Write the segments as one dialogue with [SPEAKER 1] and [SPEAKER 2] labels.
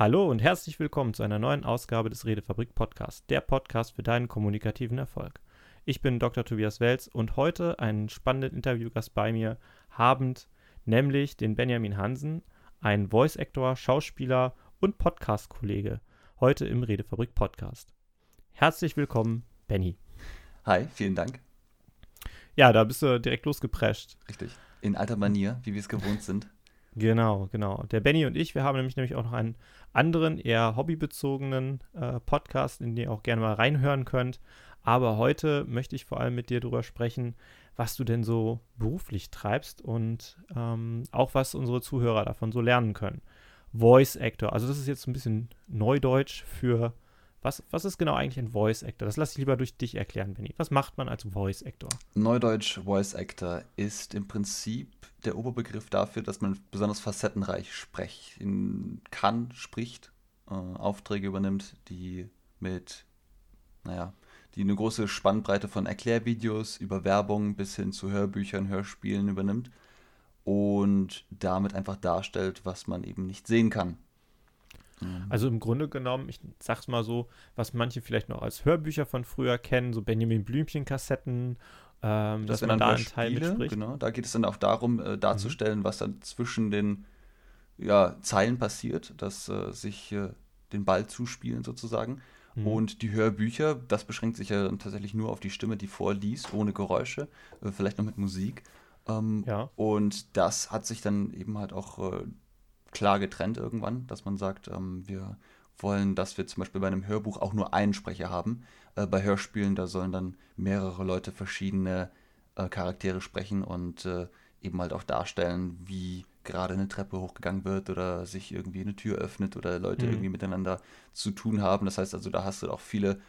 [SPEAKER 1] Hallo und herzlich willkommen zu einer neuen Ausgabe des Redefabrik Podcasts, der Podcast für deinen kommunikativen Erfolg. Ich bin Dr. Tobias Welz und heute einen spannenden Interviewgast bei mir habend, nämlich den Benjamin Hansen, ein Voice Actor, Schauspieler und Podcast-Kollege, heute im Redefabrik Podcast. Herzlich willkommen, Benny.
[SPEAKER 2] Hi, vielen Dank.
[SPEAKER 1] Ja, da bist du direkt losgeprescht.
[SPEAKER 2] Richtig. In alter Manier, wie wir es gewohnt sind.
[SPEAKER 1] Genau, genau. Der Benny und ich, wir haben nämlich, nämlich auch noch einen anderen, eher hobbybezogenen äh, Podcast, in den ihr auch gerne mal reinhören könnt. Aber heute möchte ich vor allem mit dir darüber sprechen, was du denn so beruflich treibst und ähm, auch was unsere Zuhörer davon so lernen können. Voice Actor, also das ist jetzt ein bisschen Neudeutsch für was, was ist genau eigentlich ein Voice Actor? Das lasse ich lieber durch dich erklären, Benny. Was macht man als Voice Actor?
[SPEAKER 2] Neudeutsch Voice Actor ist im Prinzip der Oberbegriff dafür, dass man besonders facettenreich sprechen kann, spricht, äh, Aufträge übernimmt, die mit, naja, die eine große Spannbreite von Erklärvideos über Werbung bis hin zu Hörbüchern, Hörspielen übernimmt und damit einfach darstellt, was man eben nicht sehen kann.
[SPEAKER 1] Mhm. Also im Grunde genommen, ich sag's mal so, was manche vielleicht noch als Hörbücher von früher kennen, so Benjamin Blümchen-Kassetten, ähm,
[SPEAKER 2] das dass man da einen Teil mitspricht. Genau, da geht es dann auch darum, äh, darzustellen, mhm. was dann zwischen den ja, Zeilen passiert, dass äh, sich äh, den Ball zuspielen sozusagen. Mhm. Und die Hörbücher, das beschränkt sich ja dann tatsächlich nur auf die Stimme, die vorliest, ohne Geräusche, äh, vielleicht noch mit Musik. Ähm, ja. Und das hat sich dann eben halt auch äh, klar getrennt irgendwann, dass man sagt, ähm, wir wollen, dass wir zum Beispiel bei einem Hörbuch auch nur einen Sprecher haben. Äh, bei Hörspielen, da sollen dann mehrere Leute verschiedene äh, Charaktere sprechen und äh, eben halt auch darstellen, wie gerade eine Treppe hochgegangen wird oder sich irgendwie eine Tür öffnet oder Leute mhm. irgendwie miteinander zu tun haben. Das heißt also, da hast du auch viele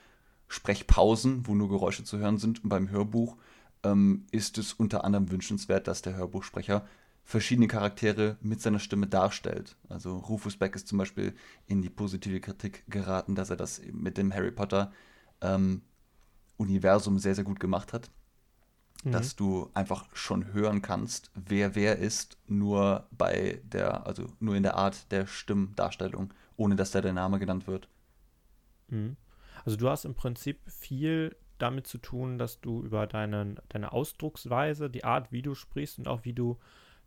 [SPEAKER 2] Sprechpausen, wo nur Geräusche zu hören sind. Und beim Hörbuch ähm, ist es unter anderem wünschenswert, dass der Hörbuchsprecher verschiedene Charaktere mit seiner Stimme darstellt. Also Rufus Beck ist zum Beispiel in die positive Kritik geraten, dass er das mit dem Harry Potter ähm, Universum sehr, sehr gut gemacht hat. Mhm. Dass du einfach schon hören kannst, wer wer ist, nur bei der, also nur in der Art der Stimmdarstellung, ohne dass da der Name genannt wird.
[SPEAKER 1] Mhm. Also du hast im Prinzip viel damit zu tun, dass du über deine, deine Ausdrucksweise, die Art, wie du sprichst und auch wie du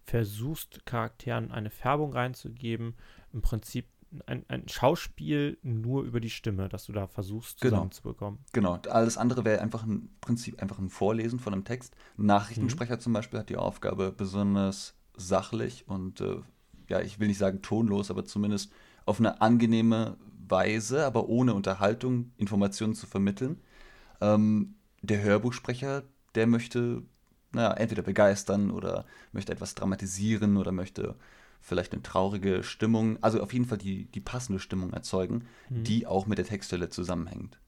[SPEAKER 1] versuchst, Charakteren eine Färbung reinzugeben. Im Prinzip ein, ein Schauspiel nur über die Stimme, dass du da versuchst
[SPEAKER 2] genau.
[SPEAKER 1] zusammenzubekommen.
[SPEAKER 2] Genau. Alles andere wäre einfach ein Prinzip, einfach ein Vorlesen von einem Text. Ein Nachrichtensprecher mhm. zum Beispiel hat die Aufgabe, besonders sachlich und äh, ja, ich will nicht sagen tonlos, aber zumindest auf eine angenehme Weise, aber ohne Unterhaltung Informationen zu vermitteln. Ähm, der Hörbuchsprecher, der möchte naja, entweder begeistern oder möchte etwas dramatisieren oder möchte vielleicht eine traurige Stimmung, also auf jeden Fall die, die passende Stimmung erzeugen, mhm. die auch mit der Textstelle zusammenhängt.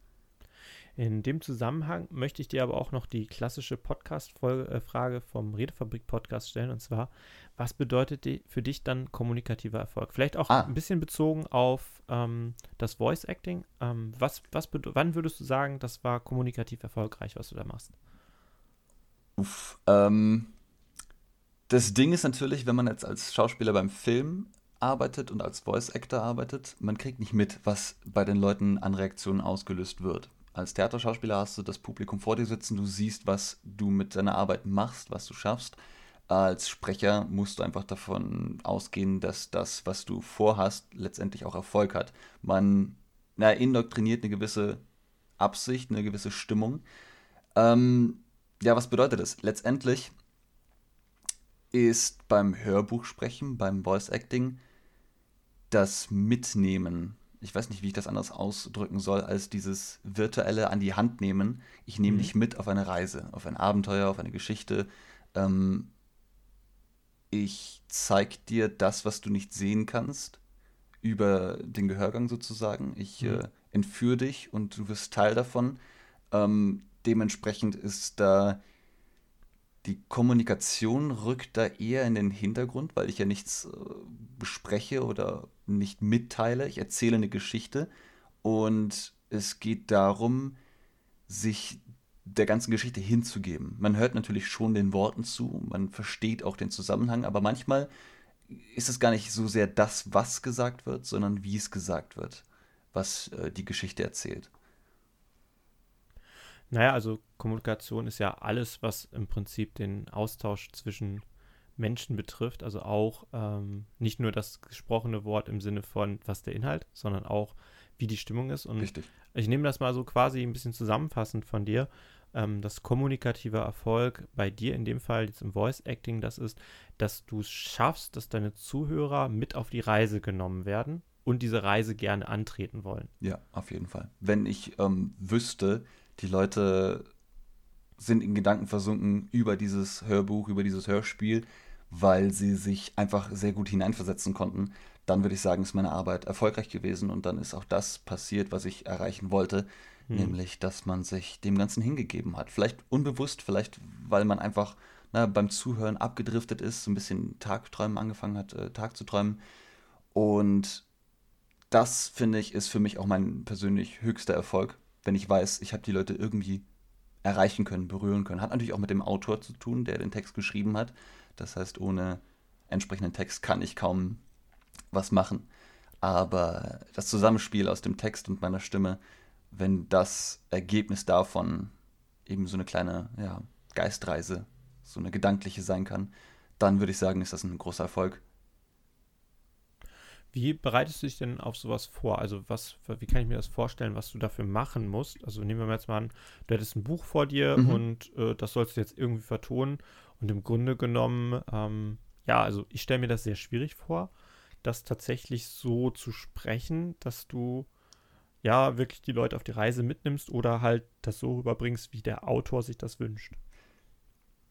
[SPEAKER 1] In dem Zusammenhang möchte ich dir aber auch noch die klassische Podcast-Frage vom Redefabrik-Podcast stellen, und zwar, was bedeutet für dich dann kommunikativer Erfolg? Vielleicht auch ah. ein bisschen bezogen auf ähm, das Voice-Acting. Ähm, was, was wann würdest du sagen, das war kommunikativ erfolgreich, was du da machst?
[SPEAKER 2] Uff, ähm, das Ding ist natürlich, wenn man jetzt als Schauspieler beim Film arbeitet und als Voice Actor arbeitet, man kriegt nicht mit, was bei den Leuten an Reaktionen ausgelöst wird. Als Theaterschauspieler hast du das Publikum vor dir sitzen, du siehst, was du mit deiner Arbeit machst, was du schaffst. Als Sprecher musst du einfach davon ausgehen, dass das, was du vorhast, letztendlich auch Erfolg hat. Man na, indoktriniert eine gewisse Absicht, eine gewisse Stimmung. Ähm, ja, was bedeutet das? Letztendlich ist beim Hörbuchsprechen, beim Voice Acting, das Mitnehmen. Ich weiß nicht, wie ich das anders ausdrücken soll, als dieses virtuelle an die Hand nehmen. Ich nehme mhm. dich mit auf eine Reise, auf ein Abenteuer, auf eine Geschichte. Ähm, ich zeige dir das, was du nicht sehen kannst, über den Gehörgang sozusagen. Ich mhm. äh, entführe dich und du wirst Teil davon. Ähm, dementsprechend ist da die Kommunikation rückt da eher in den Hintergrund, weil ich ja nichts äh, bespreche oder nicht mitteile. Ich erzähle eine Geschichte und es geht darum, sich der ganzen Geschichte hinzugeben. Man hört natürlich schon den Worten zu, man versteht auch den Zusammenhang, aber manchmal ist es gar nicht so sehr das, was gesagt wird, sondern wie es gesagt wird, was äh, die Geschichte erzählt.
[SPEAKER 1] Naja, also Kommunikation ist ja alles, was im Prinzip den Austausch zwischen Menschen betrifft. Also auch ähm, nicht nur das gesprochene Wort im Sinne von, was der Inhalt, sondern auch, wie die Stimmung ist. Und
[SPEAKER 2] Richtig.
[SPEAKER 1] ich nehme das mal so quasi ein bisschen zusammenfassend von dir. Ähm, das kommunikative Erfolg bei dir in dem Fall jetzt im Voice Acting, das ist, dass du es schaffst, dass deine Zuhörer mit auf die Reise genommen werden und diese Reise gerne antreten wollen.
[SPEAKER 2] Ja, auf jeden Fall. Wenn ich ähm, wüsste, die Leute sind in Gedanken versunken über dieses Hörbuch, über dieses Hörspiel, weil sie sich einfach sehr gut hineinversetzen konnten, dann würde ich sagen, ist meine Arbeit erfolgreich gewesen und dann ist auch das passiert, was ich erreichen wollte, hm. nämlich, dass man sich dem Ganzen hingegeben hat. Vielleicht unbewusst, vielleicht weil man einfach na, beim Zuhören abgedriftet ist, so ein bisschen Tagträumen angefangen hat, äh, Tag zu träumen. Und das, finde ich, ist für mich auch mein persönlich höchster Erfolg, wenn ich weiß, ich habe die Leute irgendwie erreichen können, berühren können. Hat natürlich auch mit dem Autor zu tun, der den Text geschrieben hat. Das heißt, ohne entsprechenden Text kann ich kaum was machen. Aber das Zusammenspiel aus dem Text und meiner Stimme, wenn das Ergebnis davon eben so eine kleine ja, Geistreise, so eine gedankliche sein kann, dann würde ich sagen, ist das ein großer Erfolg.
[SPEAKER 1] Wie bereitest du dich denn auf sowas vor? Also was, wie kann ich mir das vorstellen, was du dafür machen musst? Also nehmen wir mal jetzt mal an, du hättest ein Buch vor dir mhm. und äh, das sollst du jetzt irgendwie vertonen und im Grunde genommen, ähm, ja, also ich stelle mir das sehr schwierig vor, das tatsächlich so zu sprechen, dass du ja wirklich die Leute auf die Reise mitnimmst oder halt das so rüberbringst, wie der Autor sich das wünscht.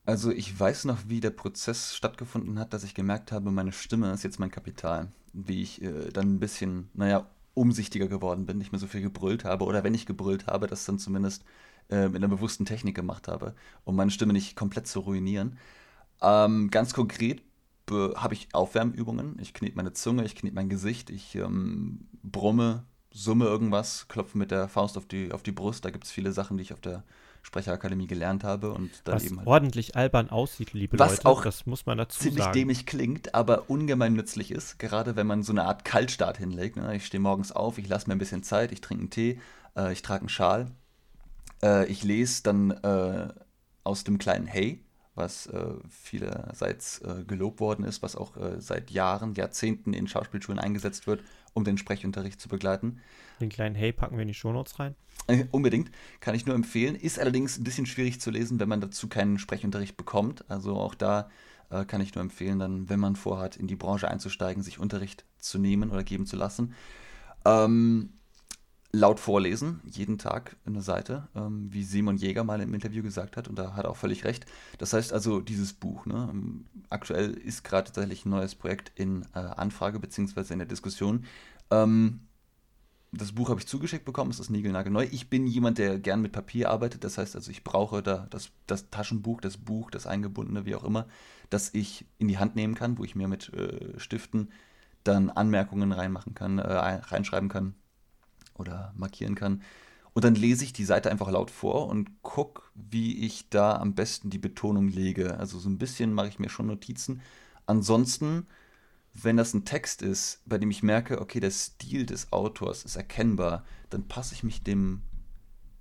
[SPEAKER 2] Also ich weiß noch, wie der Prozess stattgefunden hat, dass ich gemerkt habe, meine Stimme ist jetzt mein Kapital. Wie ich äh, dann ein bisschen, naja, umsichtiger geworden bin, nicht mehr so viel gebrüllt habe oder wenn ich gebrüllt habe, das dann zumindest äh, mit einer bewussten Technik gemacht habe, um meine Stimme nicht komplett zu ruinieren. Ähm, ganz konkret habe ich Aufwärmübungen. Ich knete meine Zunge, ich knete mein Gesicht, ich ähm, brumme, summe irgendwas, klopfe mit der Faust auf die, auf die Brust. Da gibt es viele Sachen, die ich auf der Sprecherakademie gelernt habe und dann
[SPEAKER 1] was
[SPEAKER 2] eben
[SPEAKER 1] halt ordentlich albern aussieht, liebe
[SPEAKER 2] was
[SPEAKER 1] Leute.
[SPEAKER 2] Auch
[SPEAKER 1] das muss man dazu
[SPEAKER 2] ziemlich
[SPEAKER 1] sagen.
[SPEAKER 2] dämlich klingt, aber ungemein nützlich ist, gerade wenn man so eine Art Kaltstart hinlegt. Ne? Ich stehe morgens auf, ich lasse mir ein bisschen Zeit, ich trinke einen Tee, äh, ich trage einen Schal, äh, ich lese dann äh, aus dem kleinen Hey, was äh, vielerseits äh, gelobt worden ist, was auch äh, seit Jahren, Jahrzehnten in Schauspielschulen eingesetzt wird, um den Sprechunterricht zu begleiten.
[SPEAKER 1] Den kleinen Hey packen wir in die Shownotes rein.
[SPEAKER 2] Äh, unbedingt, kann ich nur empfehlen. Ist allerdings ein bisschen schwierig zu lesen, wenn man dazu keinen Sprechunterricht bekommt. Also auch da äh, kann ich nur empfehlen, dann, wenn man vorhat, in die Branche einzusteigen, sich Unterricht zu nehmen oder geben zu lassen. Ähm, laut vorlesen, jeden Tag eine Seite, ähm, wie Simon Jäger mal im Interview gesagt hat, und da hat er auch völlig recht. Das heißt also, dieses Buch, ne, ähm, aktuell ist gerade tatsächlich ein neues Projekt in äh, Anfrage beziehungsweise in der Diskussion. Ähm, das Buch habe ich zugeschickt bekommen, es ist niegelnagelneu. Ich bin jemand, der gern mit Papier arbeitet, das heißt also, ich brauche da das, das Taschenbuch, das Buch, das eingebundene, wie auch immer, das ich in die Hand nehmen kann, wo ich mir mit äh, Stiften dann Anmerkungen reinmachen kann, äh, reinschreiben kann oder markieren kann. Und dann lese ich die Seite einfach laut vor und gucke, wie ich da am besten die Betonung lege. Also so ein bisschen mache ich mir schon Notizen. Ansonsten, wenn das ein Text ist, bei dem ich merke, okay, der Stil des Autors ist erkennbar, dann passe ich mich dem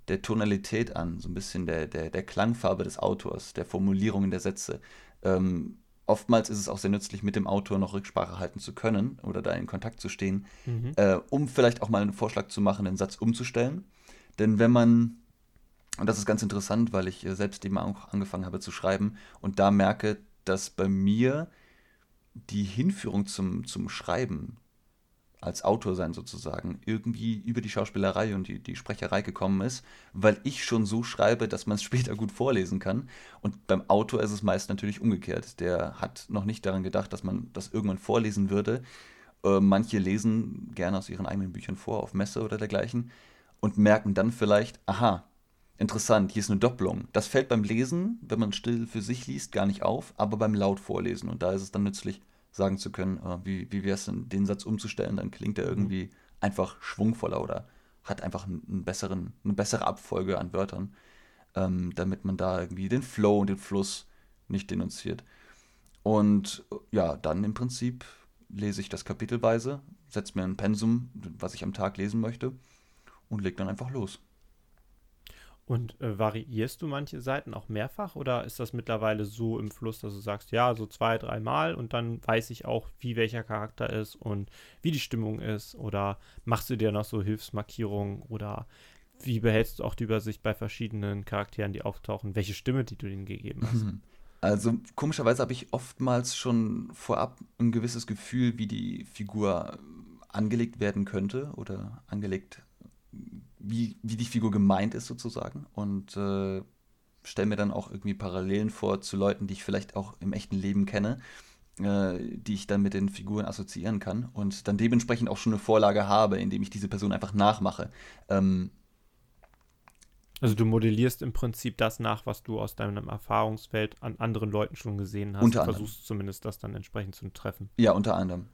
[SPEAKER 2] der Tonalität an, so ein bisschen der, der, der Klangfarbe des Autors, der Formulierungen der Sätze. Ähm, oftmals ist es auch sehr nützlich, mit dem Autor noch Rücksprache halten zu können oder da in Kontakt zu stehen, mhm. äh, um vielleicht auch mal einen Vorschlag zu machen, den Satz umzustellen. Denn wenn man, und das ist ganz interessant, weil ich äh, selbst eben auch angefangen habe zu schreiben und da merke, dass bei mir die Hinführung zum, zum Schreiben als Autor sein sozusagen irgendwie über die Schauspielerei und die, die Sprecherei gekommen ist, weil ich schon so schreibe, dass man es später gut vorlesen kann. Und beim Autor ist es meist natürlich umgekehrt. Der hat noch nicht daran gedacht, dass man das irgendwann vorlesen würde. Äh, manche lesen gerne aus ihren eigenen Büchern vor, auf Messe oder dergleichen, und merken dann vielleicht, aha, interessant, hier ist eine Doppelung. Das fällt beim Lesen, wenn man still für sich liest, gar nicht auf, aber beim laut vorlesen. Und da ist es dann nützlich, sagen zu können, äh, wie, wie wäre es denn, den Satz umzustellen, dann klingt er irgendwie mhm. einfach schwungvoller oder hat einfach einen besseren, eine bessere Abfolge an Wörtern, ähm, damit man da irgendwie den Flow und den Fluss nicht denunziert. Und ja, dann im Prinzip lese ich das kapitelweise, setze mir ein Pensum, was ich am Tag lesen möchte und leg dann einfach los.
[SPEAKER 1] Und äh, variierst du manche Seiten auch mehrfach oder ist das mittlerweile so im Fluss, dass du sagst, ja, so zwei, dreimal und dann weiß ich auch, wie welcher Charakter ist und wie die Stimmung ist? Oder machst du dir noch so Hilfsmarkierungen oder wie behältst du auch die Übersicht bei verschiedenen Charakteren, die auftauchen, welche Stimme, die du ihnen gegeben hast?
[SPEAKER 2] Also komischerweise habe ich oftmals schon vorab ein gewisses Gefühl, wie die Figur angelegt werden könnte oder angelegt wie, wie die Figur gemeint ist sozusagen und äh, stelle mir dann auch irgendwie Parallelen vor zu Leuten, die ich vielleicht auch im echten Leben kenne, äh, die ich dann mit den Figuren assoziieren kann und dann dementsprechend auch schon eine Vorlage habe, indem ich diese Person einfach nachmache. Ähm,
[SPEAKER 1] also du modellierst im Prinzip das nach, was du aus deinem Erfahrungsfeld an anderen Leuten schon gesehen hast.
[SPEAKER 2] Unter
[SPEAKER 1] du versuchst zumindest das dann entsprechend zu treffen.
[SPEAKER 2] Ja, unter anderem.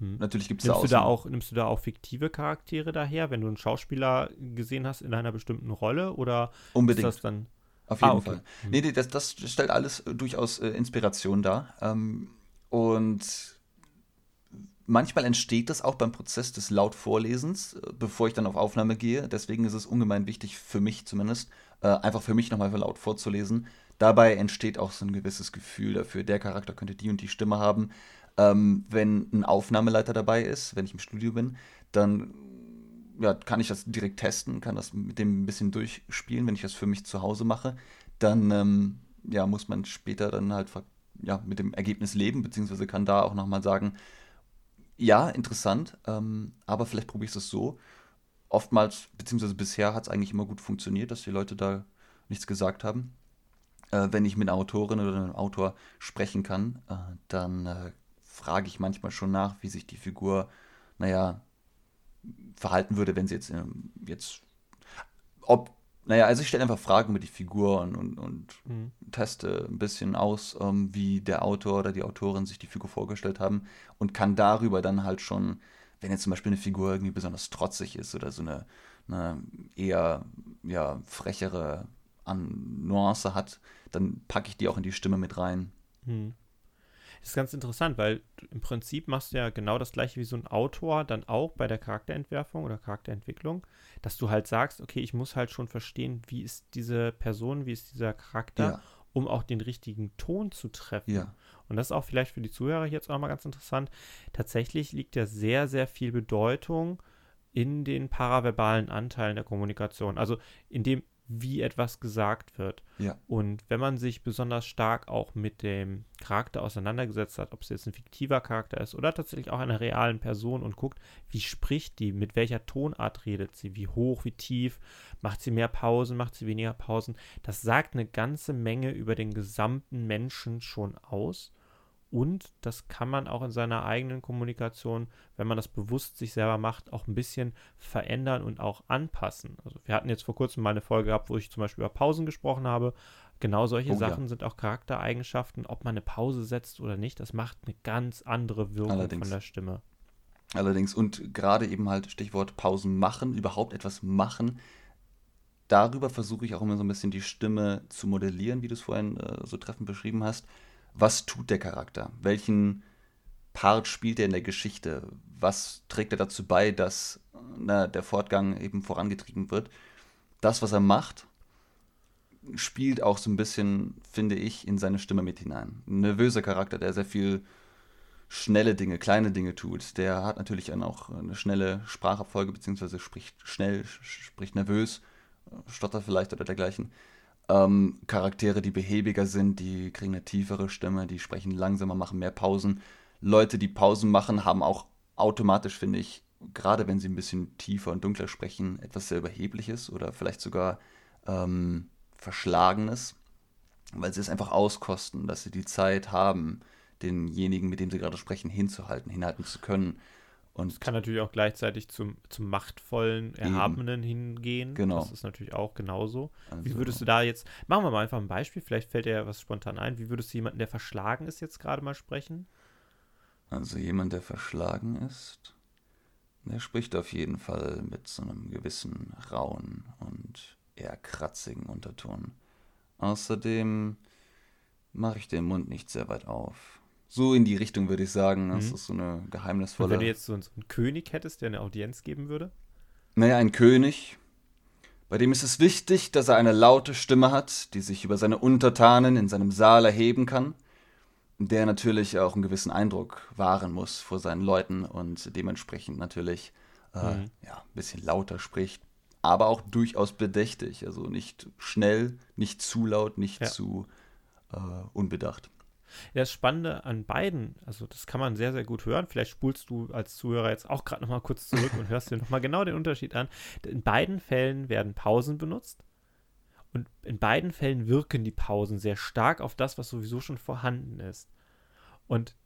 [SPEAKER 2] Hm. Natürlich gibt es
[SPEAKER 1] da, da auch. Nimmst du da auch fiktive Charaktere daher, wenn du einen Schauspieler gesehen hast in einer bestimmten Rolle? Oder
[SPEAKER 2] Unbedingt.
[SPEAKER 1] ist das dann.
[SPEAKER 2] Auf jeden ah, okay. Fall. Hm. Nee, nee, das, das stellt alles durchaus äh, Inspiration dar. Ähm, und manchmal entsteht das auch beim Prozess des Lautvorlesens, äh, bevor ich dann auf Aufnahme gehe. Deswegen ist es ungemein wichtig, für mich zumindest, äh, einfach für mich nochmal laut vorzulesen. Dabei entsteht auch so ein gewisses Gefühl dafür, der Charakter könnte die und die Stimme haben. Ähm, wenn ein Aufnahmeleiter dabei ist, wenn ich im Studio bin, dann ja, kann ich das direkt testen, kann das mit dem ein bisschen durchspielen. Wenn ich das für mich zu Hause mache, dann ähm, ja, muss man später dann halt ja, mit dem Ergebnis leben, beziehungsweise kann da auch nochmal sagen, ja, interessant, ähm, aber vielleicht probiere ich es so. Oftmals, beziehungsweise bisher hat es eigentlich immer gut funktioniert, dass die Leute da nichts gesagt haben. Äh, wenn ich mit einer Autorin oder einem Autor sprechen kann, äh, dann äh, frage ich manchmal schon nach, wie sich die Figur, naja, verhalten würde, wenn sie jetzt, ähm, jetzt ob, naja, also ich stelle einfach Fragen über die Figur und, und, und mhm. teste ein bisschen aus, ähm, wie der Autor oder die Autorin sich die Figur vorgestellt haben und kann darüber dann halt schon, wenn jetzt zum Beispiel eine Figur irgendwie besonders trotzig ist oder so eine, eine eher ja, frechere An Nuance hat, dann packe ich die auch in die Stimme mit rein. Mhm.
[SPEAKER 1] Das ist ganz interessant, weil im Prinzip machst du ja genau das gleiche wie so ein Autor dann auch bei der Charakterentwerfung oder Charakterentwicklung, dass du halt sagst, okay, ich muss halt schon verstehen, wie ist diese Person, wie ist dieser Charakter, ja. um auch den richtigen Ton zu treffen.
[SPEAKER 2] Ja.
[SPEAKER 1] Und das ist auch vielleicht für die Zuhörer jetzt auch mal ganz interessant. Tatsächlich liegt ja sehr, sehr viel Bedeutung in den paraverbalen Anteilen der Kommunikation. Also in dem wie etwas gesagt wird.
[SPEAKER 2] Ja.
[SPEAKER 1] Und wenn man sich besonders stark auch mit dem Charakter auseinandergesetzt hat, ob es jetzt ein fiktiver Charakter ist oder tatsächlich auch einer realen Person und guckt, wie spricht die, mit welcher Tonart redet sie, wie hoch, wie tief, macht sie mehr Pausen, macht sie weniger Pausen, das sagt eine ganze Menge über den gesamten Menschen schon aus. Und das kann man auch in seiner eigenen Kommunikation, wenn man das bewusst sich selber macht, auch ein bisschen verändern und auch anpassen. Also wir hatten jetzt vor kurzem mal eine Folge gehabt, wo ich zum Beispiel über Pausen gesprochen habe. Genau solche oh, Sachen ja. sind auch Charaktereigenschaften. Ob man eine Pause setzt oder nicht, das macht eine ganz andere Wirkung Allerdings. von der Stimme.
[SPEAKER 2] Allerdings, und gerade eben halt Stichwort Pausen machen, überhaupt etwas machen, darüber versuche ich auch immer so ein bisschen die Stimme zu modellieren, wie du es vorhin äh, so treffend beschrieben hast was tut der Charakter? Welchen Part spielt er in der Geschichte? Was trägt er dazu bei, dass na, der Fortgang eben vorangetrieben wird? Das, was er macht, spielt auch so ein bisschen, finde ich, in seine Stimme mit hinein. Ein nervöser Charakter, der sehr viel schnelle Dinge, kleine Dinge tut, der hat natürlich dann auch eine schnelle Sprachabfolge, beziehungsweise spricht schnell, spricht nervös, stottert vielleicht oder dergleichen. Ähm, Charaktere, die behäbiger sind, die kriegen eine tiefere Stimme, die sprechen langsamer, machen mehr Pausen. Leute, die Pausen machen, haben auch automatisch, finde ich, gerade wenn sie ein bisschen tiefer und dunkler sprechen, etwas sehr Überhebliches oder vielleicht sogar ähm, Verschlagenes, weil sie es einfach auskosten, dass sie die Zeit haben, denjenigen, mit dem sie gerade sprechen, hinzuhalten, hinhalten zu können.
[SPEAKER 1] Und es kann natürlich auch gleichzeitig zum, zum machtvollen, Erhabenen eben. hingehen.
[SPEAKER 2] Genau.
[SPEAKER 1] Das ist natürlich auch genauso. Also, wie würdest du da jetzt, machen wir mal einfach ein Beispiel, vielleicht fällt dir ja was spontan ein. Wie würdest du jemanden, der verschlagen ist, jetzt gerade mal sprechen?
[SPEAKER 2] Also jemand, der verschlagen ist, der spricht auf jeden Fall mit so einem gewissen rauen und eher kratzigen Unterton. Außerdem mache ich den Mund nicht sehr weit auf. So in die Richtung würde ich sagen. Das mhm. ist so eine geheimnisvolle. Und
[SPEAKER 1] wenn du jetzt so, so einen König hättest, der eine Audienz geben würde?
[SPEAKER 2] Naja, ein König, bei dem ist es wichtig, dass er eine laute Stimme hat, die sich über seine Untertanen in seinem Saal erheben kann, der natürlich auch einen gewissen Eindruck wahren muss vor seinen Leuten und dementsprechend natürlich äh, mhm. ja, ein bisschen lauter spricht, aber auch durchaus bedächtig, also nicht schnell, nicht zu laut, nicht ja. zu äh, unbedacht.
[SPEAKER 1] Das Spannende an beiden, also das kann man sehr, sehr gut hören. Vielleicht spulst du als Zuhörer jetzt auch gerade nochmal kurz zurück und hörst dir nochmal genau den Unterschied an. In beiden Fällen werden Pausen benutzt. Und in beiden Fällen wirken die Pausen sehr stark auf das, was sowieso schon vorhanden ist. Und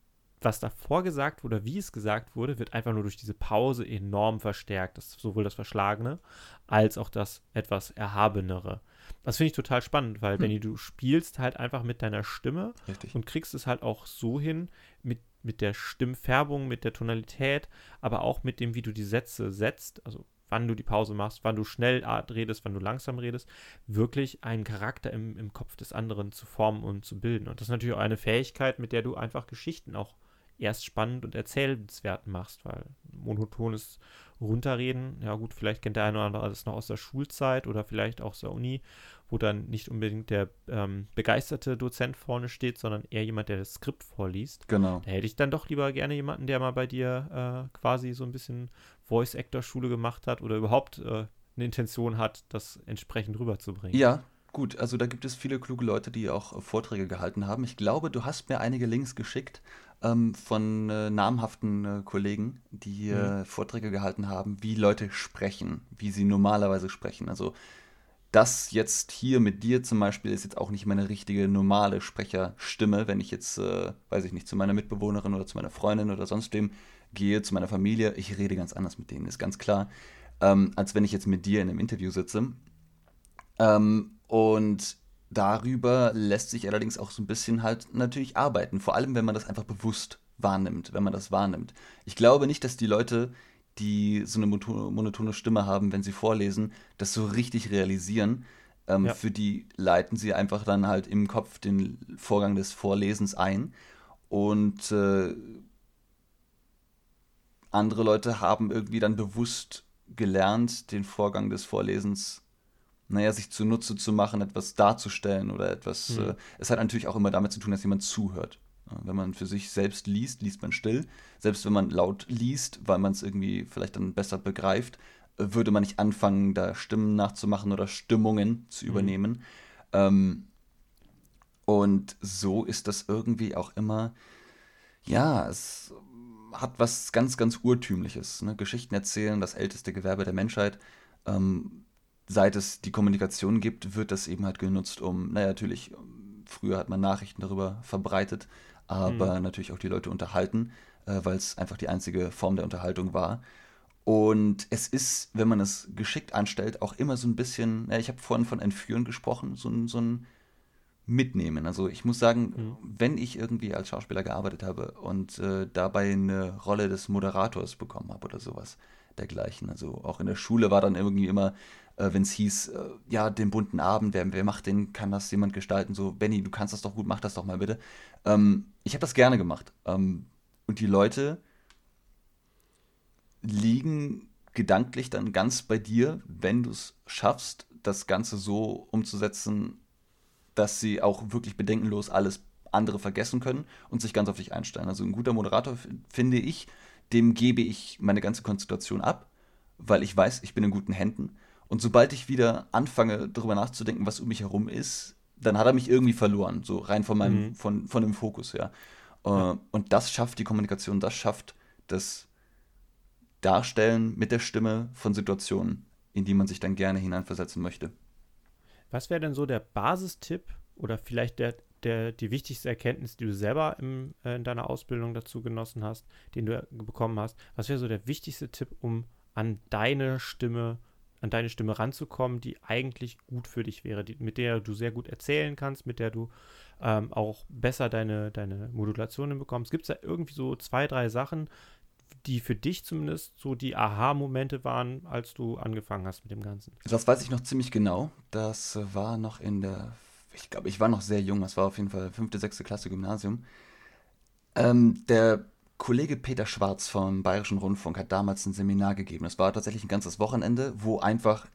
[SPEAKER 1] was davor gesagt wurde, wie es gesagt wurde, wird einfach nur durch diese Pause enorm verstärkt. Das sowohl das Verschlagene als auch das etwas Erhabenere. Das finde ich total spannend, weil, hm. Benny, du spielst halt einfach mit deiner Stimme
[SPEAKER 2] Richtig.
[SPEAKER 1] und kriegst es halt auch so hin, mit, mit der Stimmfärbung, mit der Tonalität, aber auch mit dem, wie du die Sätze setzt, also wann du die Pause machst, wann du schnell redest, wann du langsam redest, wirklich einen Charakter im, im Kopf des anderen zu formen und zu bilden. Und das ist natürlich auch eine Fähigkeit, mit der du einfach Geschichten auch erst spannend und erzählenswert machst, weil monotones Runterreden, ja gut, vielleicht kennt der eine oder andere das noch aus der Schulzeit oder vielleicht auch aus der Uni, wo dann nicht unbedingt der ähm, begeisterte Dozent vorne steht, sondern eher jemand, der das Skript vorliest.
[SPEAKER 2] Genau.
[SPEAKER 1] Da hätte ich dann doch lieber gerne jemanden, der mal bei dir äh, quasi so ein bisschen Voice-Actor-Schule gemacht hat oder überhaupt äh, eine Intention hat, das entsprechend rüberzubringen.
[SPEAKER 2] Ja, Gut, also da gibt es viele kluge Leute, die auch Vorträge gehalten haben. Ich glaube, du hast mir einige Links geschickt ähm, von äh, namhaften äh, Kollegen, die mhm. Vorträge gehalten haben, wie Leute sprechen, wie sie normalerweise sprechen. Also das jetzt hier mit dir zum Beispiel ist jetzt auch nicht meine richtige normale Sprecherstimme, wenn ich jetzt, äh, weiß ich nicht, zu meiner Mitbewohnerin oder zu meiner Freundin oder sonst wem gehe, zu meiner Familie. Ich rede ganz anders mit denen, ist ganz klar, ähm, als wenn ich jetzt mit dir in einem Interview sitze. Ähm, und darüber lässt sich allerdings auch so ein bisschen halt natürlich arbeiten. Vor allem, wenn man das einfach bewusst wahrnimmt, wenn man das wahrnimmt. Ich glaube nicht, dass die Leute, die so eine monotone Stimme haben, wenn sie vorlesen, das so richtig realisieren. Ähm, ja. Für die leiten sie einfach dann halt im Kopf den Vorgang des Vorlesens ein. Und äh, andere Leute haben irgendwie dann bewusst gelernt, den Vorgang des Vorlesens naja, sich zunutze zu machen, etwas darzustellen oder etwas. Mhm. Äh, es hat natürlich auch immer damit zu tun, dass jemand zuhört. Wenn man für sich selbst liest, liest man still. Selbst wenn man laut liest, weil man es irgendwie vielleicht dann besser begreift, würde man nicht anfangen, da Stimmen nachzumachen oder Stimmungen zu mhm. übernehmen. Mhm. Ähm, und so ist das irgendwie auch immer, ja, es hat was ganz, ganz Urtümliches. Ne? Geschichten erzählen, das älteste Gewerbe der Menschheit. Ähm, seit es die Kommunikation gibt, wird das eben halt genutzt, um, naja, natürlich, früher hat man Nachrichten darüber verbreitet, aber mhm. natürlich auch die Leute unterhalten, äh, weil es einfach die einzige Form der Unterhaltung war. Und es ist, wenn man es geschickt anstellt, auch immer so ein bisschen, ja, ich habe vorhin von Entführen gesprochen, so ein, so ein Mitnehmen. Also ich muss sagen, mhm. wenn ich irgendwie als Schauspieler gearbeitet habe und äh, dabei eine Rolle des Moderators bekommen habe oder sowas dergleichen. Also auch in der Schule war dann irgendwie immer äh, wenn es hieß, äh, ja, den bunten Abend, wer, wer macht den, kann das jemand gestalten? So, Benny, du kannst das doch gut, mach das doch mal bitte. Ähm, ich habe das gerne gemacht. Ähm, und die Leute liegen gedanklich dann ganz bei dir, wenn du es schaffst, das Ganze so umzusetzen, dass sie auch wirklich bedenkenlos alles andere vergessen können und sich ganz auf dich einstellen. Also ein guter Moderator, finde ich, dem gebe ich meine ganze Konzentration ab, weil ich weiß, ich bin in guten Händen. Und sobald ich wieder anfange, darüber nachzudenken, was um mich herum ist, dann hat er mich irgendwie verloren, so rein von meinem, mhm. von, von dem Fokus her. Äh, ja. Und das schafft die Kommunikation, das schafft das Darstellen mit der Stimme von Situationen, in die man sich dann gerne hineinversetzen möchte.
[SPEAKER 1] Was wäre denn so der Basistipp oder vielleicht der, der, die wichtigste Erkenntnis, die du selber im, äh, in deiner Ausbildung dazu genossen hast, den du bekommen hast? Was wäre so der wichtigste Tipp, um an deine Stimme zu an deine Stimme ranzukommen, die eigentlich gut für dich wäre, die, mit der du sehr gut erzählen kannst, mit der du ähm, auch besser deine, deine Modulationen bekommst. Gibt es da irgendwie so zwei, drei Sachen, die für dich zumindest so die Aha-Momente waren, als du angefangen hast mit dem Ganzen?
[SPEAKER 2] Das weiß ich noch ziemlich genau. Das war noch in der, ich glaube, ich war noch sehr jung, das war auf jeden Fall fünfte, sechste Klasse Gymnasium. Ähm, der Kollege Peter Schwarz vom Bayerischen Rundfunk hat damals ein Seminar gegeben. Das war tatsächlich ein ganzes Wochenende, wo einfach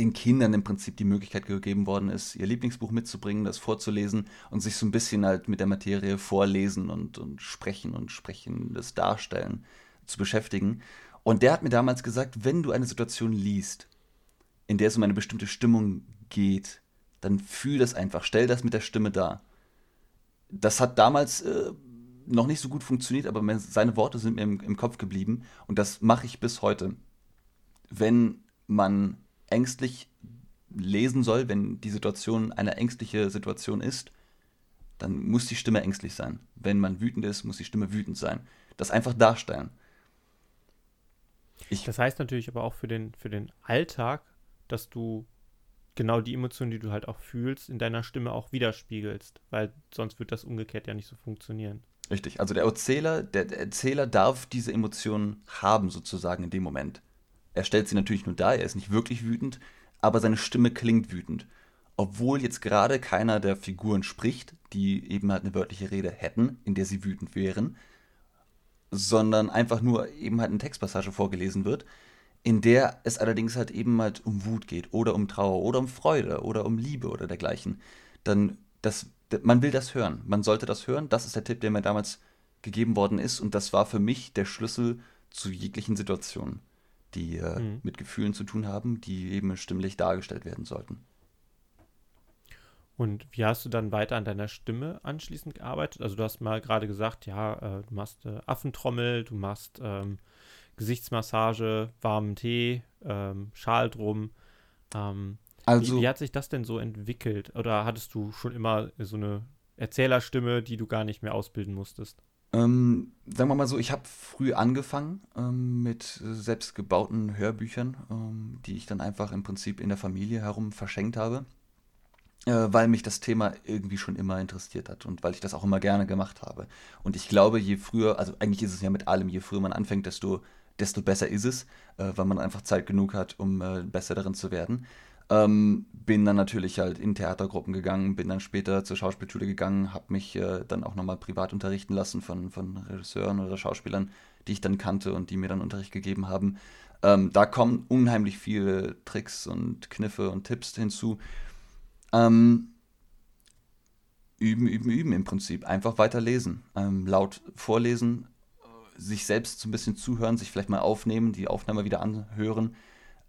[SPEAKER 2] den Kindern im Prinzip die Möglichkeit gegeben worden ist, ihr Lieblingsbuch mitzubringen, das vorzulesen und sich so ein bisschen halt mit der Materie vorlesen und, und sprechen und sprechendes Darstellen zu beschäftigen. Und der hat mir damals gesagt, wenn du eine Situation liest, in der es um eine bestimmte Stimmung geht, dann fühl das einfach, stell das mit der Stimme dar. Das hat damals äh, noch nicht so gut funktioniert, aber seine Worte sind mir im, im Kopf geblieben und das mache ich bis heute. Wenn man ängstlich lesen soll, wenn die Situation eine ängstliche Situation ist, dann muss die Stimme ängstlich sein. Wenn man wütend ist, muss die Stimme wütend sein. Das einfach darstellen.
[SPEAKER 1] Ich das heißt natürlich aber auch für den, für den Alltag, dass du genau die Emotionen, die du halt auch fühlst, in deiner Stimme auch widerspiegelst, weil sonst wird das umgekehrt ja nicht so funktionieren.
[SPEAKER 2] Richtig, also der Erzähler, der, Erzähler darf diese Emotionen haben, sozusagen in dem Moment. Er stellt sie natürlich nur dar, er ist nicht wirklich wütend, aber seine Stimme klingt wütend. Obwohl jetzt gerade keiner der Figuren spricht, die eben halt eine wörtliche Rede hätten, in der sie wütend wären, sondern einfach nur eben halt eine Textpassage vorgelesen wird, in der es allerdings halt eben halt um Wut geht oder um Trauer oder um Freude oder um Liebe oder dergleichen, dann das, man will das hören. Man sollte das hören. Das ist der Tipp, der mir damals gegeben worden ist und das war für mich der Schlüssel zu jeglichen Situationen, die äh, mhm. mit Gefühlen zu tun haben, die eben stimmlich dargestellt werden sollten.
[SPEAKER 1] Und wie hast du dann weiter an deiner Stimme anschließend gearbeitet? Also du hast mal gerade gesagt, ja, äh, du machst äh, Affentrommel, du machst ähm, Gesichtsmassage, warmen Tee, ähm, Schal drum. Ähm, also, wie, wie, hat sich das denn so entwickelt? Oder hattest du schon immer so eine Erzählerstimme, die du gar nicht mehr ausbilden musstest?
[SPEAKER 2] Ähm, sagen wir mal so, ich habe früh angefangen ähm, mit selbstgebauten Hörbüchern, ähm, die ich dann einfach im Prinzip in der Familie herum verschenkt habe, äh, weil mich das Thema irgendwie schon immer interessiert hat und weil ich das auch immer gerne gemacht habe. Und ich glaube, je früher, also eigentlich ist es ja mit allem, je früher man anfängt, desto desto besser ist es, äh, weil man einfach Zeit genug hat, um äh, besser darin zu werden. Ähm, bin dann natürlich halt in Theatergruppen gegangen, bin dann später zur Schauspielschule gegangen, habe mich äh, dann auch nochmal privat unterrichten lassen von, von Regisseuren oder Schauspielern, die ich dann kannte und die mir dann Unterricht gegeben haben. Ähm, da kommen unheimlich viele Tricks und Kniffe und Tipps hinzu. Ähm, üben, üben, üben im Prinzip. Einfach weiter lesen. Ähm, laut vorlesen, sich selbst so ein bisschen zuhören, sich vielleicht mal aufnehmen, die Aufnahme wieder anhören.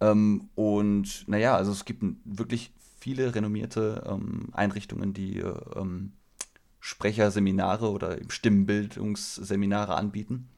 [SPEAKER 2] Ähm, und naja, also es gibt wirklich viele renommierte ähm, Einrichtungen, die äh, ähm, Sprecherseminare oder Stimmbildungsseminare anbieten.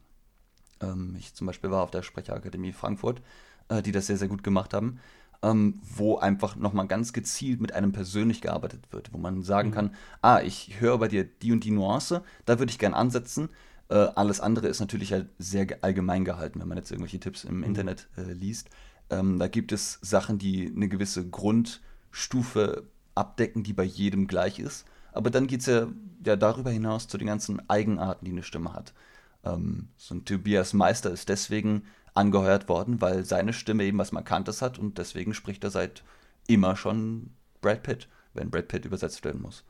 [SPEAKER 2] Ähm, ich zum Beispiel war auf der Sprecherakademie Frankfurt, äh, die das sehr, sehr gut gemacht haben. Ähm, wo einfach nochmal ganz gezielt mit einem persönlich gearbeitet wird, wo man sagen mhm. kann, ah, ich höre bei dir die und die Nuance, da würde ich gern ansetzen äh, alles andere ist natürlich halt sehr allgemein gehalten, wenn man jetzt irgendwelche Tipps im mhm. Internet äh, liest. Ähm, da gibt es Sachen, die eine gewisse Grundstufe abdecken, die bei jedem gleich ist. Aber dann geht es ja, ja darüber hinaus zu den ganzen Eigenarten, die eine Stimme hat. Ähm, so ein Tobias Meister ist deswegen angeheuert worden, weil seine Stimme eben was Markantes hat und deswegen spricht er seit immer schon Brad Pitt, wenn Brad Pitt übersetzt werden muss.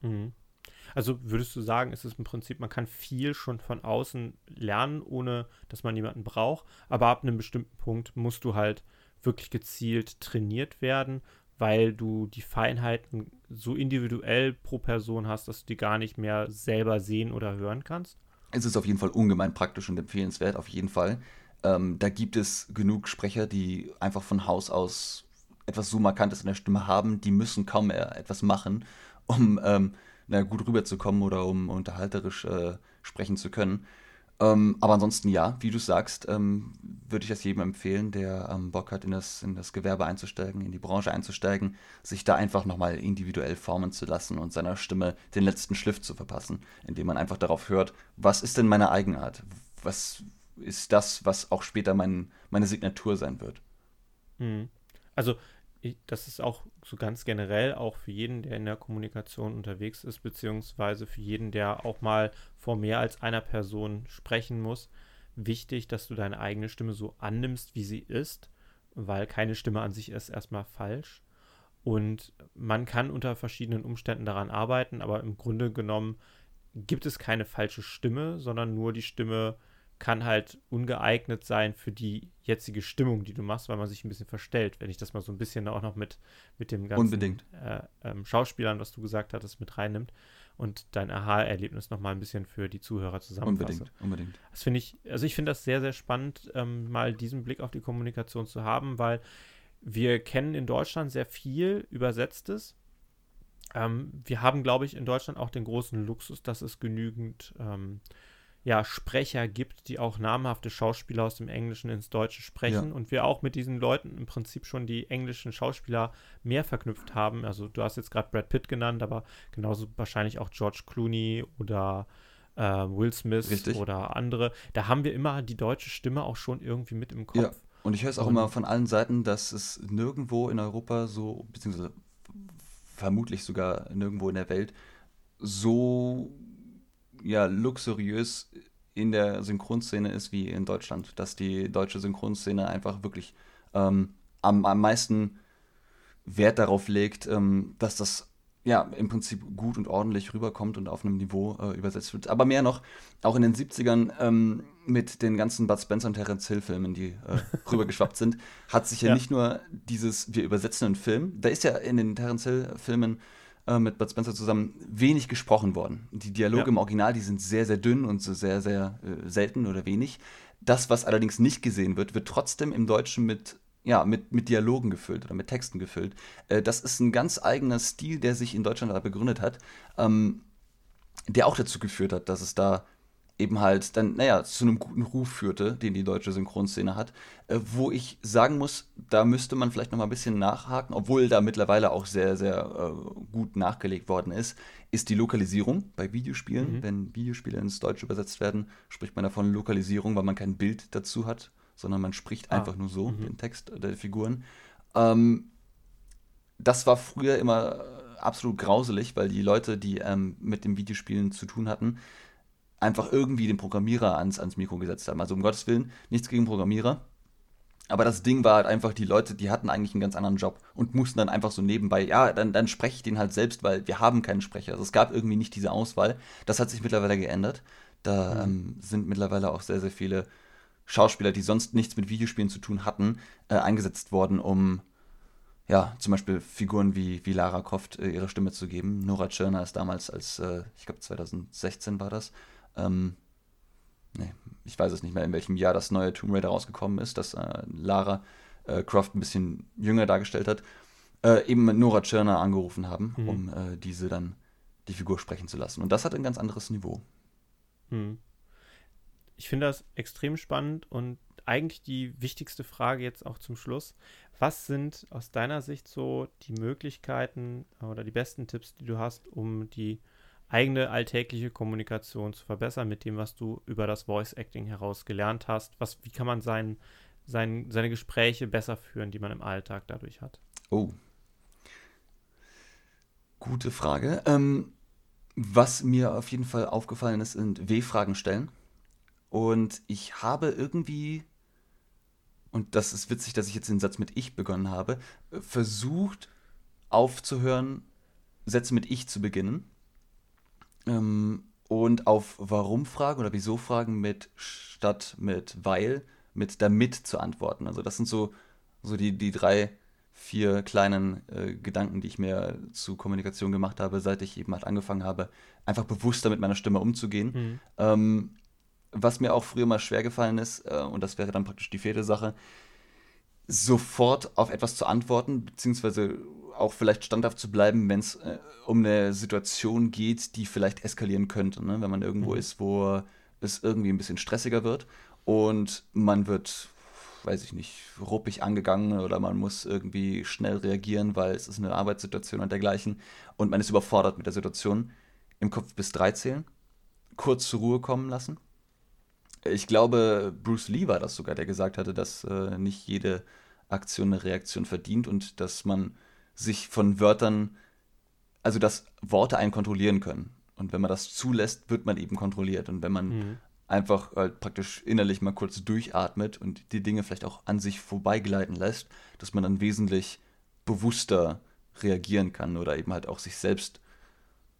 [SPEAKER 1] Mhm. Also würdest du sagen, ist es im Prinzip, man kann viel schon von außen lernen, ohne dass man jemanden braucht, aber ab einem bestimmten Punkt musst du halt wirklich gezielt trainiert werden, weil du die Feinheiten so individuell pro Person hast, dass du die gar nicht mehr selber sehen oder hören kannst?
[SPEAKER 2] Es ist auf jeden Fall ungemein praktisch und empfehlenswert, auf jeden Fall. Ähm, da gibt es genug Sprecher, die einfach von Haus aus etwas so Markantes in der Stimme haben, die müssen kaum mehr etwas machen, um ähm, na, gut rüberzukommen oder um unterhalterisch äh, sprechen zu können. Ähm, aber ansonsten ja, wie du sagst, ähm, würde ich das jedem empfehlen, der ähm, Bock hat, in das, in das Gewerbe einzusteigen, in die Branche einzusteigen, sich da einfach nochmal individuell formen zu lassen und seiner Stimme den letzten Schliff zu verpassen, indem man einfach darauf hört, was ist denn meine Eigenart? Was ist das, was auch später mein, meine Signatur sein wird?
[SPEAKER 1] Mhm. Also ich, das ist auch so ganz generell auch für jeden, der in der Kommunikation unterwegs ist, beziehungsweise für jeden, der auch mal vor mehr als einer Person sprechen muss, wichtig, dass du deine eigene Stimme so annimmst, wie sie ist, weil keine Stimme an sich ist erstmal falsch. Und man kann unter verschiedenen Umständen daran arbeiten, aber im Grunde genommen gibt es keine falsche Stimme, sondern nur die Stimme kann halt ungeeignet sein für die jetzige Stimmung, die du machst, weil man sich ein bisschen verstellt. Wenn ich das mal so ein bisschen auch noch mit, mit dem ganzen äh, ähm, Schauspielern, was du gesagt hattest, mit reinnimmt und dein Aha-Erlebnis nochmal ein bisschen für die Zuhörer zusammenfasse.
[SPEAKER 2] Unbedingt, unbedingt.
[SPEAKER 1] Das finde ich, also ich finde das sehr, sehr spannend, ähm, mal diesen Blick auf die Kommunikation zu haben, weil wir kennen in Deutschland sehr viel Übersetztes. Ähm, wir haben, glaube ich, in Deutschland auch den großen Luxus, dass es genügend ähm, ja, Sprecher gibt, die auch namhafte Schauspieler aus dem Englischen ins Deutsche sprechen ja. und wir auch mit diesen Leuten im Prinzip schon die englischen Schauspieler mehr verknüpft haben. Also du hast jetzt gerade Brad Pitt genannt, aber genauso wahrscheinlich auch George Clooney oder äh, Will Smith Richtig. oder andere. Da haben wir immer die deutsche Stimme auch schon irgendwie mit im Kopf. Ja.
[SPEAKER 2] Und ich höre es auch und, immer von allen Seiten, dass es nirgendwo in Europa so, beziehungsweise vermutlich sogar nirgendwo in der Welt so ja, luxuriös in der Synchronszene ist wie in Deutschland. Dass die deutsche Synchronszene einfach wirklich ähm, am, am meisten Wert darauf legt, ähm, dass das ja im Prinzip gut und ordentlich rüberkommt und auf einem Niveau äh, übersetzt wird. Aber mehr noch, auch in den 70ern ähm, mit den ganzen Bud Spencer und Terence Hill Filmen, die äh, rübergeschwappt sind, hat sich ja, ja, nicht nur dieses, wir übersetzen einen Film, da ist ja in den Terence Hill Filmen äh, mit Bud Spencer zusammen wenig gesprochen worden. Die Dialoge ja. im Original, die sind sehr, sehr dünn und so sehr, sehr äh, selten oder wenig. Das, was allerdings nicht gesehen wird, wird trotzdem im Deutschen mit ja, mit, mit Dialogen gefüllt oder mit Texten gefüllt. Äh, das ist ein ganz eigener Stil, der sich in Deutschland da begründet hat, ähm, der auch dazu geführt hat, dass es da eben halt dann, naja, zu einem guten Ruf führte, den die deutsche Synchronszene hat, äh, wo ich sagen muss, da müsste man vielleicht noch mal ein bisschen nachhaken, obwohl da mittlerweile auch sehr, sehr äh, gut nachgelegt worden ist, ist die Lokalisierung bei Videospielen. Mhm. Wenn Videospiele ins Deutsche übersetzt werden, spricht man davon Lokalisierung, weil man kein Bild dazu hat, sondern man spricht ah. einfach nur so mhm. den Text der Figuren. Ähm, das war früher immer absolut grauselig, weil die Leute, die ähm, mit dem Videospielen zu tun hatten, einfach irgendwie den Programmierer ans, ans Mikro gesetzt haben. Also um Gottes Willen, nichts gegen Programmierer. Aber das Ding war halt einfach, die Leute, die hatten eigentlich einen ganz anderen Job und mussten dann einfach so nebenbei, ja, dann, dann spreche ich den halt selbst, weil wir haben keinen Sprecher. Also es gab irgendwie nicht diese Auswahl. Das hat sich mittlerweile geändert. Da mhm. ähm, sind mittlerweile auch sehr, sehr viele Schauspieler, die sonst nichts mit Videospielen zu tun hatten, äh, eingesetzt worden, um ja, zum Beispiel Figuren wie, wie Lara Croft äh, ihre Stimme zu geben. Nora Tschirner ist damals als, äh, ich glaube 2016 war das, ähm, nee, ich weiß es nicht mehr, in welchem Jahr das neue Tomb Raider rausgekommen ist, dass äh, Lara äh, Croft ein bisschen jünger dargestellt hat, äh, eben mit Nora Tschirner angerufen haben, mhm. um äh, diese dann die Figur sprechen zu lassen. Und das hat ein ganz anderes Niveau.
[SPEAKER 1] Mhm. Ich finde das extrem spannend und eigentlich die wichtigste Frage jetzt auch zum Schluss. Was sind aus deiner Sicht so die Möglichkeiten oder die besten Tipps, die du hast, um die eigene alltägliche Kommunikation zu verbessern mit dem, was du über das Voice Acting heraus gelernt hast? Was, wie kann man sein, sein, seine Gespräche besser führen, die man im Alltag dadurch hat?
[SPEAKER 2] Oh. Gute Frage. Ähm, was mir auf jeden Fall aufgefallen ist, sind W-Fragen stellen. Und ich habe irgendwie, und das ist witzig, dass ich jetzt den Satz mit Ich begonnen habe, versucht aufzuhören, Sätze mit Ich zu beginnen ähm, und auf Warum-Fragen oder Wieso-Fragen mit statt mit Weil, mit damit zu antworten. Also das sind so, so die, die drei, vier kleinen äh, Gedanken, die ich mir zu Kommunikation gemacht habe, seit ich eben halt angefangen habe, einfach bewusster mit meiner Stimme umzugehen. Mhm. Ähm, was mir auch früher mal schwer gefallen ist, äh, und das wäre dann praktisch die vierte Sache, sofort auf etwas zu antworten, beziehungsweise auch vielleicht standhaft zu bleiben, wenn es äh, um eine Situation geht, die vielleicht eskalieren könnte. Ne? Wenn man irgendwo mhm. ist, wo es irgendwie ein bisschen stressiger wird und man wird, weiß ich nicht, ruppig angegangen oder man muss irgendwie schnell reagieren, weil es ist eine Arbeitssituation und dergleichen und man ist überfordert mit der Situation. Im Kopf bis drei zählen, kurz zur Ruhe kommen lassen. Ich glaube, Bruce Lee war das sogar, der gesagt hatte, dass äh, nicht jede Aktion eine Reaktion verdient und dass man sich von Wörtern, also dass Worte einen kontrollieren können. Und wenn man das zulässt, wird man eben kontrolliert. Und wenn man mhm. einfach halt praktisch innerlich mal kurz durchatmet und die Dinge vielleicht auch an sich vorbeigleiten lässt, dass man dann wesentlich bewusster reagieren kann oder eben halt auch sich selbst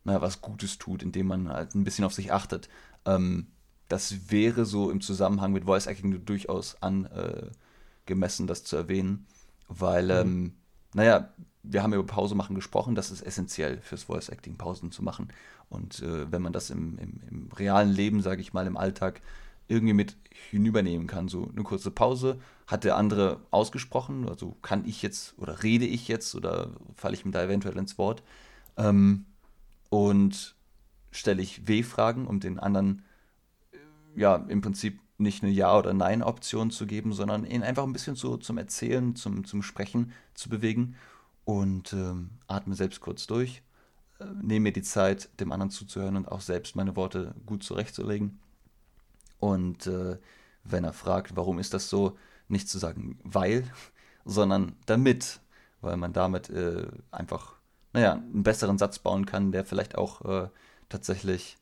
[SPEAKER 2] naja, was Gutes tut, indem man halt ein bisschen auf sich achtet. Ähm, das wäre so im Zusammenhang mit Voice Acting durchaus angemessen, das zu erwähnen, weil, mhm. ähm, naja, wir haben über Pause machen gesprochen, das ist essentiell fürs Voice Acting, Pausen zu machen. Und äh, wenn man das im, im, im realen Leben, sage ich mal, im Alltag irgendwie mit hinübernehmen kann, so eine kurze Pause, hat der andere ausgesprochen, also kann ich jetzt oder rede ich jetzt oder falle ich mir da eventuell ins Wort? Ähm, und stelle ich W-Fragen, um den anderen ja im Prinzip nicht eine Ja- oder Nein-Option zu geben, sondern ihn einfach ein bisschen so zum Erzählen, zum, zum Sprechen zu bewegen und ähm, atme selbst kurz durch, äh, nehme mir die Zeit, dem anderen zuzuhören und auch selbst meine Worte gut zurechtzulegen. Und äh, wenn er fragt, warum ist das so, nicht zu sagen weil, sondern damit, weil man damit äh, einfach, naja, einen besseren Satz bauen kann, der vielleicht auch äh, tatsächlich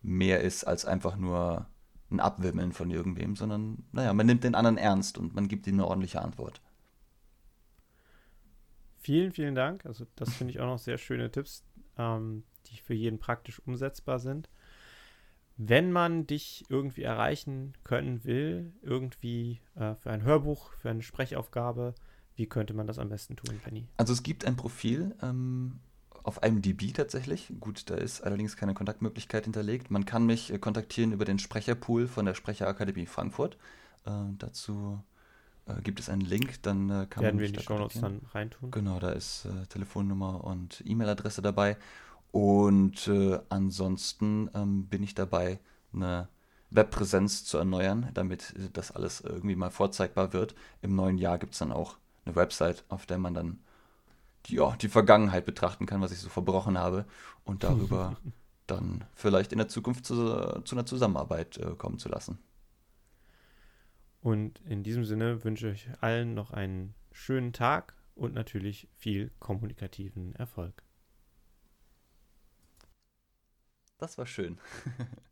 [SPEAKER 2] mehr ist als einfach nur ein Abwimmeln von irgendwem, sondern naja, man nimmt den anderen ernst und man gibt ihm eine ordentliche Antwort.
[SPEAKER 1] Vielen, vielen Dank. Also das finde ich auch noch sehr schöne Tipps, ähm, die für jeden praktisch umsetzbar sind. Wenn man dich irgendwie erreichen können will, irgendwie äh, für ein Hörbuch, für eine Sprechaufgabe, wie könnte man das am besten tun, Penny?
[SPEAKER 2] Also es gibt ein Profil ähm, auf IMDb tatsächlich. Gut, da ist allerdings keine Kontaktmöglichkeit hinterlegt. Man kann mich äh, kontaktieren über den Sprecherpool von der Sprecherakademie Frankfurt. Äh, dazu äh, gibt es einen Link, dann äh, kann
[SPEAKER 1] Werden
[SPEAKER 2] man
[SPEAKER 1] wir in die Shownotes dann reintun.
[SPEAKER 2] Genau, da ist äh, Telefonnummer und E-Mail-Adresse dabei. Und äh, ansonsten ähm, bin ich dabei, eine Webpräsenz zu erneuern, damit das alles irgendwie mal vorzeigbar wird. Im neuen Jahr gibt es dann auch eine Website, auf der man dann die, ja, die Vergangenheit betrachten kann, was ich so verbrochen habe und darüber dann vielleicht in der Zukunft zu, zu einer Zusammenarbeit äh, kommen zu lassen.
[SPEAKER 1] Und in diesem Sinne wünsche ich allen noch einen schönen Tag und natürlich viel kommunikativen Erfolg.
[SPEAKER 2] Das war schön.